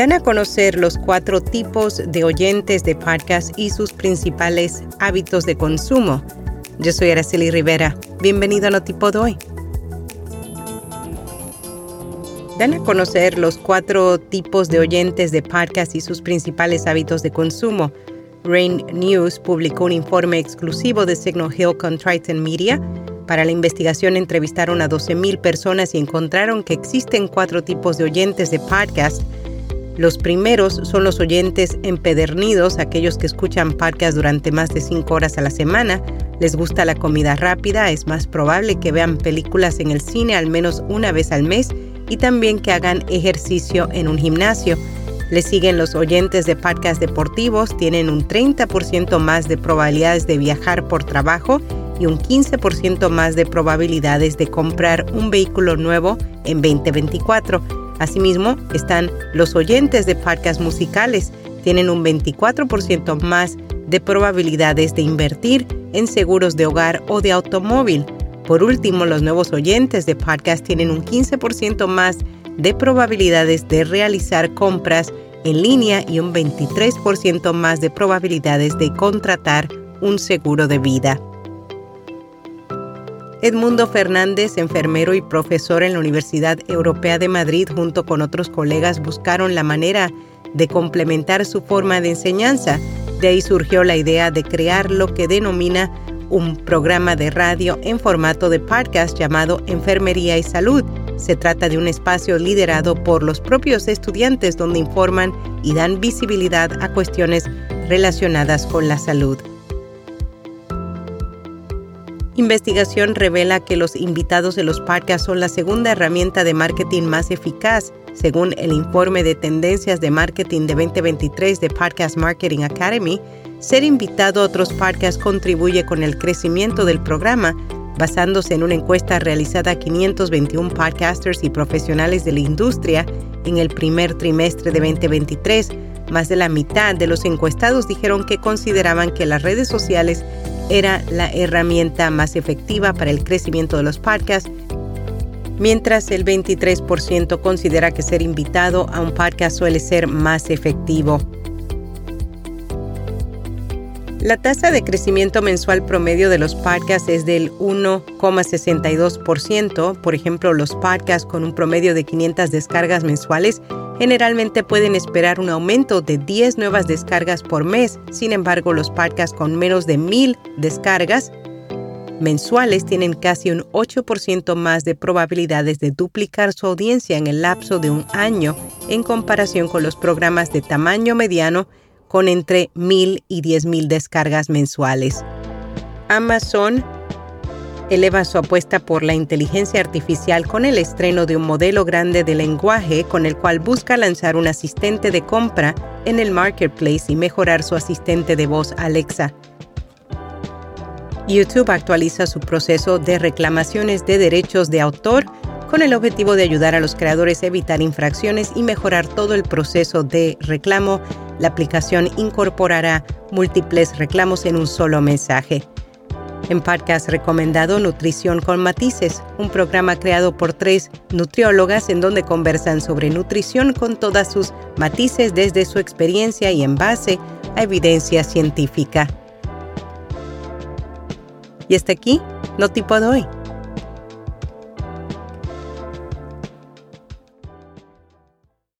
dan a conocer los cuatro tipos de oyentes de podcast y sus principales hábitos de consumo. Yo soy Araceli Rivera. Bienvenido a Notipod hoy. Dan a conocer los cuatro tipos de oyentes de podcast y sus principales hábitos de consumo. Rain News publicó un informe exclusivo de Signal Hill con Triton Media. Para la investigación entrevistaron a 12.000 personas y encontraron que existen cuatro tipos de oyentes de podcast los primeros son los oyentes empedernidos, aquellos que escuchan podcast durante más de cinco horas a la semana. Les gusta la comida rápida, es más probable que vean películas en el cine al menos una vez al mes y también que hagan ejercicio en un gimnasio. Les siguen los oyentes de podcast deportivos, tienen un 30% más de probabilidades de viajar por trabajo y un 15% más de probabilidades de comprar un vehículo nuevo en 2024. Asimismo, están los oyentes de podcasts musicales, tienen un 24% más de probabilidades de invertir en seguros de hogar o de automóvil. Por último, los nuevos oyentes de podcast tienen un 15% más de probabilidades de realizar compras en línea y un 23% más de probabilidades de contratar un seguro de vida. Edmundo Fernández, enfermero y profesor en la Universidad Europea de Madrid, junto con otros colegas, buscaron la manera de complementar su forma de enseñanza. De ahí surgió la idea de crear lo que denomina un programa de radio en formato de podcast llamado Enfermería y Salud. Se trata de un espacio liderado por los propios estudiantes donde informan y dan visibilidad a cuestiones relacionadas con la salud. Investigación revela que los invitados de los podcasts son la segunda herramienta de marketing más eficaz, según el informe de tendencias de marketing de 2023 de Podcast Marketing Academy. Ser invitado a otros podcasts contribuye con el crecimiento del programa, basándose en una encuesta realizada a 521 podcasters y profesionales de la industria en el primer trimestre de 2023. Más de la mitad de los encuestados dijeron que consideraban que las redes sociales era la herramienta más efectiva para el crecimiento de los podcasts, mientras el 23% considera que ser invitado a un podcast suele ser más efectivo. La tasa de crecimiento mensual promedio de los podcasts es del 1,62%. Por ejemplo, los podcasts con un promedio de 500 descargas mensuales generalmente pueden esperar un aumento de 10 nuevas descargas por mes. Sin embargo, los podcasts con menos de 1000 descargas mensuales tienen casi un 8% más de probabilidades de duplicar su audiencia en el lapso de un año en comparación con los programas de tamaño mediano con entre 1000 y 10000 descargas mensuales. Amazon eleva su apuesta por la inteligencia artificial con el estreno de un modelo grande de lenguaje con el cual busca lanzar un asistente de compra en el marketplace y mejorar su asistente de voz Alexa. YouTube actualiza su proceso de reclamaciones de derechos de autor con el objetivo de ayudar a los creadores a evitar infracciones y mejorar todo el proceso de reclamo. La aplicación incorporará múltiples reclamos en un solo mensaje. En podcast recomendado Nutrición con Matices, un programa creado por tres nutriólogas en donde conversan sobre nutrición con todas sus matices desde su experiencia y en base a evidencia científica. Y hasta aquí, no tipo de hoy.